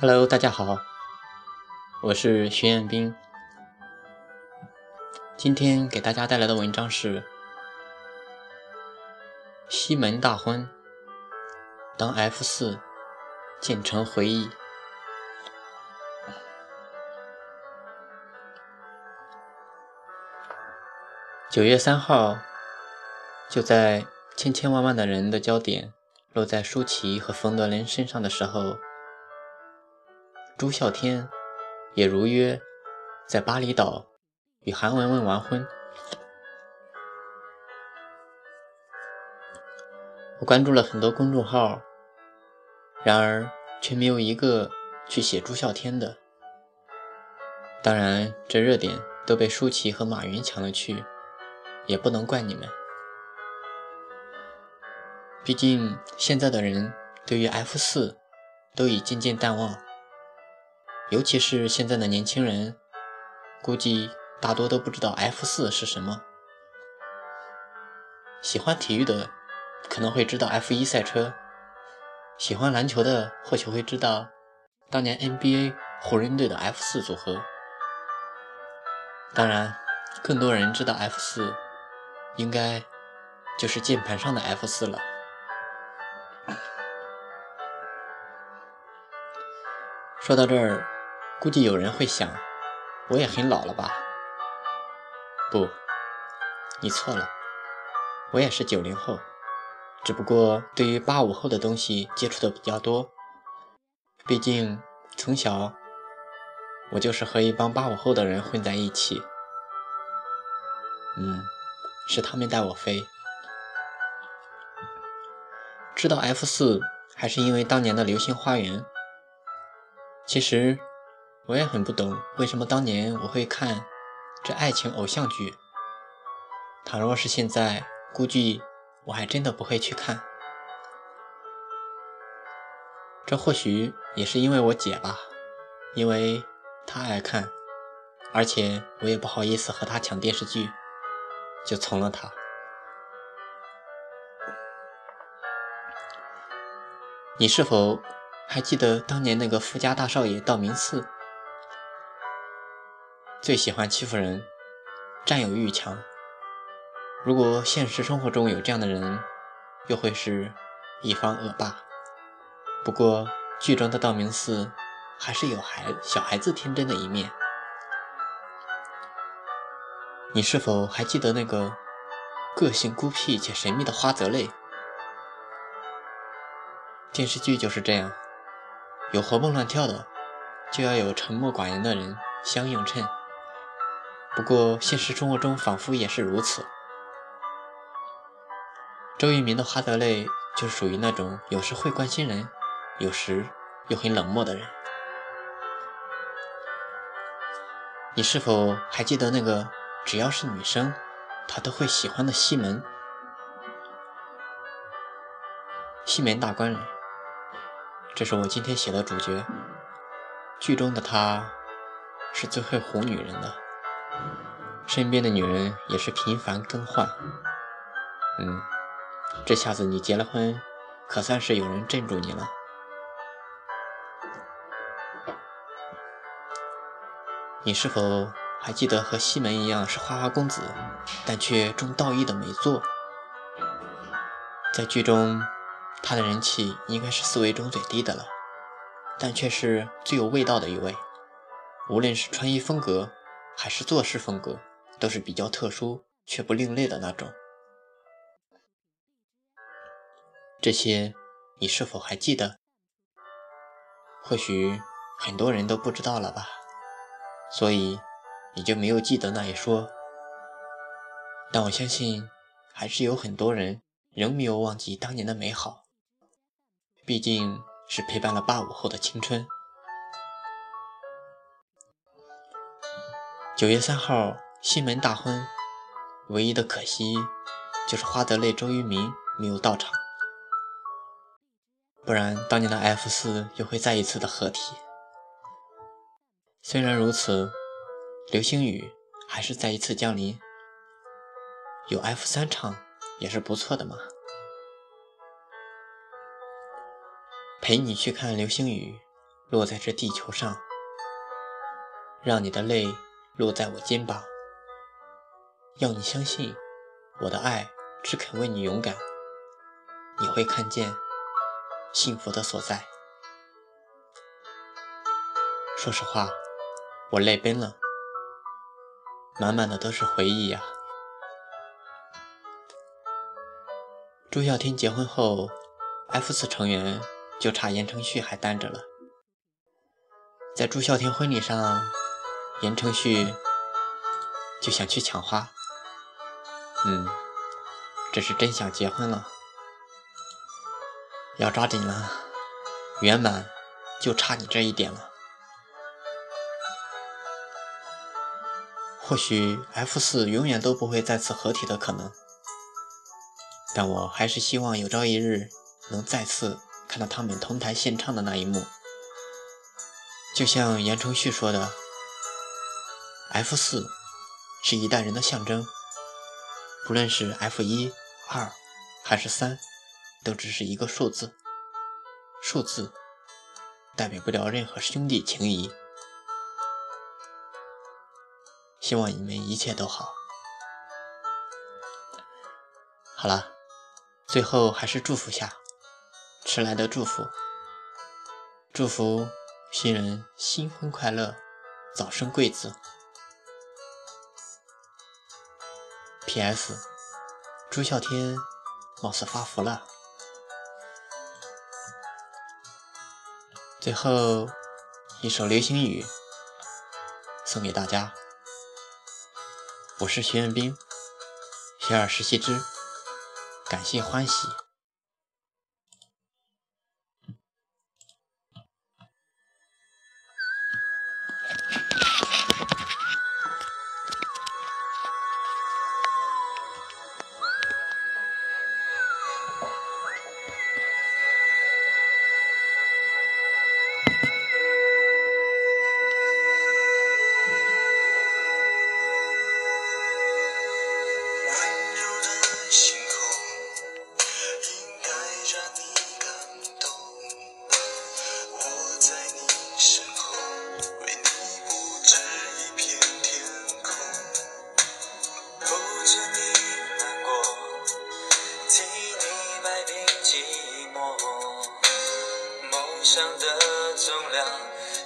Hello，大家好，我是徐彦斌。今天给大家带来的文章是《西门大婚》，当 F 四建成回忆。九月三号，就在千千万万的人的焦点落在舒淇和冯德伦身上的时候。朱孝天也如约在巴厘岛与韩文文完婚。我关注了很多公众号，然而却没有一个去写朱孝天的。当然，这热点都被舒淇和马云抢了去，也不能怪你们。毕竟现在的人对于 F 四都已渐渐淡忘。尤其是现在的年轻人，估计大多都不知道 F 四是什么。喜欢体育的可能会知道 F 一赛车，喜欢篮球的或许会知道当年 NBA 湖人队的 F 四组合。当然，更多人知道 F 四，应该就是键盘上的 F 四了。说到这儿。估计有人会想，我也很老了吧？不，你错了，我也是九零后，只不过对于八五后的东西接触的比较多。毕竟从小我就是和一帮八五后的人混在一起。嗯，是他们带我飞。知道 F 四还是因为当年的《流星花园》。其实。我也很不懂，为什么当年我会看这爱情偶像剧。倘若是现在，估计我还真的不会去看。这或许也是因为我姐吧，因为她爱看，而且我也不好意思和她抢电视剧，就从了她。你是否还记得当年那个富家大少爷道明寺？最喜欢欺负人，占有欲强。如果现实生活中有这样的人，又会是一方恶霸。不过剧中的道明寺还是有孩小孩子天真的一面。你是否还记得那个个性孤僻且神秘的花泽类？电视剧就是这样，有活蹦乱跳的，就要有沉默寡言的人相映衬。不过，现实生活中仿佛也是如此。周渝民的花德类就属于那种有时会关心人，有时又很冷漠的人。你是否还记得那个只要是女生，她都会喜欢的西门？西门大官人，这是我今天写的主角。剧中的他，是最会哄女人的。身边的女人也是频繁更换。嗯，这下子你结了婚，可算是有人镇住你了。你是否还记得和西门一样是花花公子，但却重道义的美作？在剧中，他的人气应该是四位中最低的了，但却是最有味道的一位。无论是穿衣风格。还是做事风格都是比较特殊却不另类的那种。这些你是否还记得？或许很多人都不知道了吧，所以你就没有记得那一说。但我相信，还是有很多人仍没有忘记当年的美好，毕竟是陪伴了八五后的青春。九月三号，西门大婚，唯一的可惜就是花泽类周渝民没有到场，不然当年的 F 四又会再一次的合体。虽然如此，流星雨还是再一次降临，有 F 三唱也是不错的嘛。陪你去看流星雨，落在这地球上，让你的泪落在我肩膀，要你相信我的爱只肯为你勇敢，你会看见幸福的所在。说实话，我泪奔了，满满的都是回忆呀。朱孝天结婚后，F 四成员就差言承旭还单着了。在朱孝天婚礼上，言承旭就想去抢花。嗯，这是真想结婚了，要抓紧了，圆满就差你这一点了。或许 F 四永远都不会再次合体的可能，但我还是希望有朝一日能再次看到他们同台献唱的那一幕。就像言承旭说的，F 四是一代人的象征，不论是 F 一、二还是三，都只是一个数字，数字代表不了任何兄弟情谊。希望你们一切都好。好了，最后还是祝福下，迟来的祝福，祝福新人新婚快乐，早生贵子。P.S. 朱孝天貌似发福了。最后一首流星雨送给大家。我是徐彦斌，学而时习之，感谢欢喜。